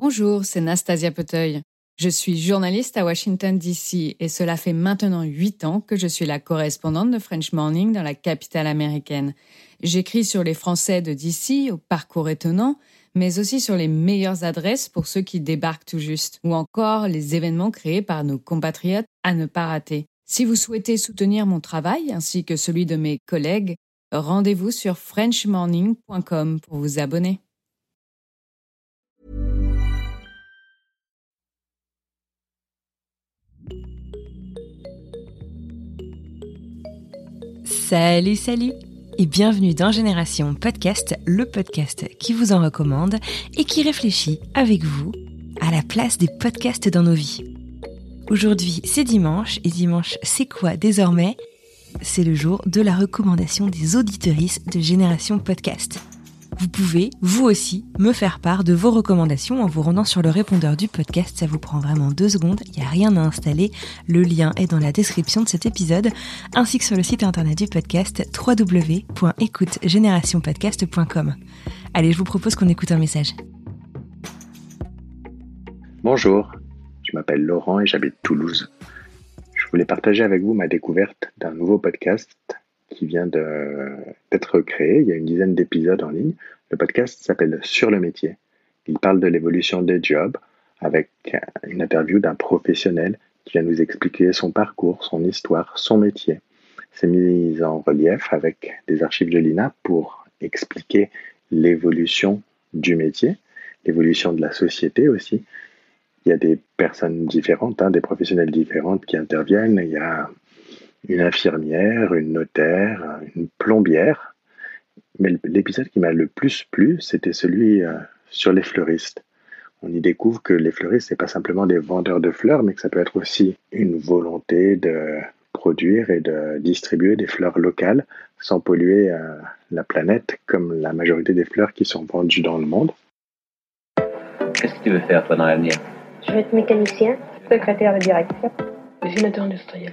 Bonjour, c'est Nastasia Poteuil. Je suis journaliste à Washington, D.C. et cela fait maintenant huit ans que je suis la correspondante de French Morning dans la capitale américaine. J'écris sur les Français de D.C. au parcours étonnant, mais aussi sur les meilleures adresses pour ceux qui débarquent tout juste, ou encore les événements créés par nos compatriotes à ne pas rater. Si vous souhaitez soutenir mon travail ainsi que celui de mes collègues, rendez-vous sur frenchmorning.com pour vous abonner. Salut, salut et bienvenue dans Génération Podcast, le podcast qui vous en recommande et qui réfléchit avec vous à la place des podcasts dans nos vies. Aujourd'hui, c'est dimanche et dimanche, c'est quoi désormais? C'est le jour de la recommandation des auditorices de Génération Podcast. Vous pouvez, vous aussi, me faire part de vos recommandations en vous rendant sur le répondeur du podcast. Ça vous prend vraiment deux secondes, il n'y a rien à installer. Le lien est dans la description de cet épisode, ainsi que sur le site internet du podcast www.écoutegénérationpodcast.com. Allez, je vous propose qu'on écoute un message. Bonjour, je m'appelle Laurent et j'habite Toulouse. Je voulais partager avec vous ma découverte d'un nouveau podcast qui vient d'être créé. Il y a une dizaine d'épisodes en ligne. Le podcast s'appelle Sur le métier. Il parle de l'évolution des jobs avec une interview d'un professionnel qui vient nous expliquer son parcours, son histoire, son métier. C'est mis en relief avec des archives de l'INA pour expliquer l'évolution du métier, l'évolution de la société aussi. Il y a des personnes différentes, hein, des professionnels différentes qui interviennent. Il y a une infirmière, une notaire, une plombière. Mais l'épisode qui m'a le plus plu, c'était celui euh, sur les fleuristes. On y découvre que les fleuristes, c'est pas simplement des vendeurs de fleurs, mais que ça peut être aussi une volonté de produire et de distribuer des fleurs locales sans polluer euh, la planète comme la majorité des fleurs qui sont vendues dans le monde. Qu'est-ce que tu veux faire toi dans l'avenir? Je veux être mécanicien, secrétaire de direction, dessinateur industriel.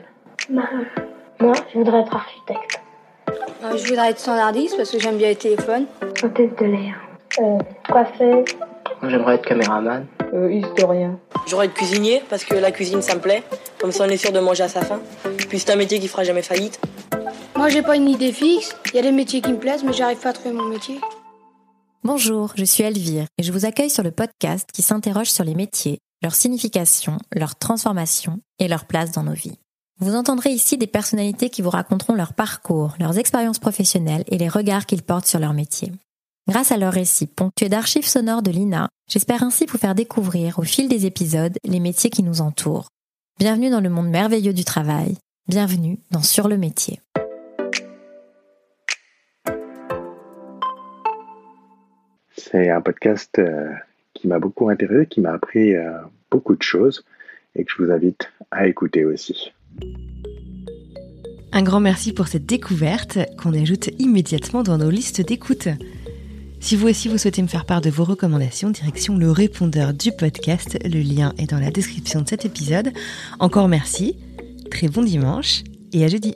Moi, je voudrais être architecte. Euh, je voudrais être standardiste parce que j'aime bien les téléphones. En tête de l'air. Euh, coiffeuse. Moi, j'aimerais être caméraman. Euh, historien. J'aurais être cuisinier parce que la cuisine ça me plaît. Comme ça on est sûr de manger à sa faim. Puis c'est un métier qui fera jamais faillite. Moi j'ai pas une idée fixe. Il y a des métiers qui me plaisent mais j'arrive pas à trouver mon métier. Bonjour, je suis Elvire et je vous accueille sur le podcast qui s'interroge sur les métiers, leur signification, leur transformation et leur place dans nos vies. Vous entendrez ici des personnalités qui vous raconteront leur parcours, leurs expériences professionnelles et les regards qu'ils portent sur leur métier. Grâce à leurs récits ponctués d'archives sonores de l'INA, j'espère ainsi vous faire découvrir au fil des épisodes les métiers qui nous entourent. Bienvenue dans le monde merveilleux du travail. Bienvenue dans Sur le métier. C'est un podcast euh, qui m'a beaucoup intéressé, qui m'a appris euh, beaucoup de choses et que je vous invite à écouter aussi. Un grand merci pour cette découverte qu'on ajoute immédiatement dans nos listes d'écoute. Si vous aussi vous souhaitez me faire part de vos recommandations, direction le répondeur du podcast, le lien est dans la description de cet épisode. Encore merci, très bon dimanche et à jeudi.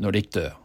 når de ikke dør.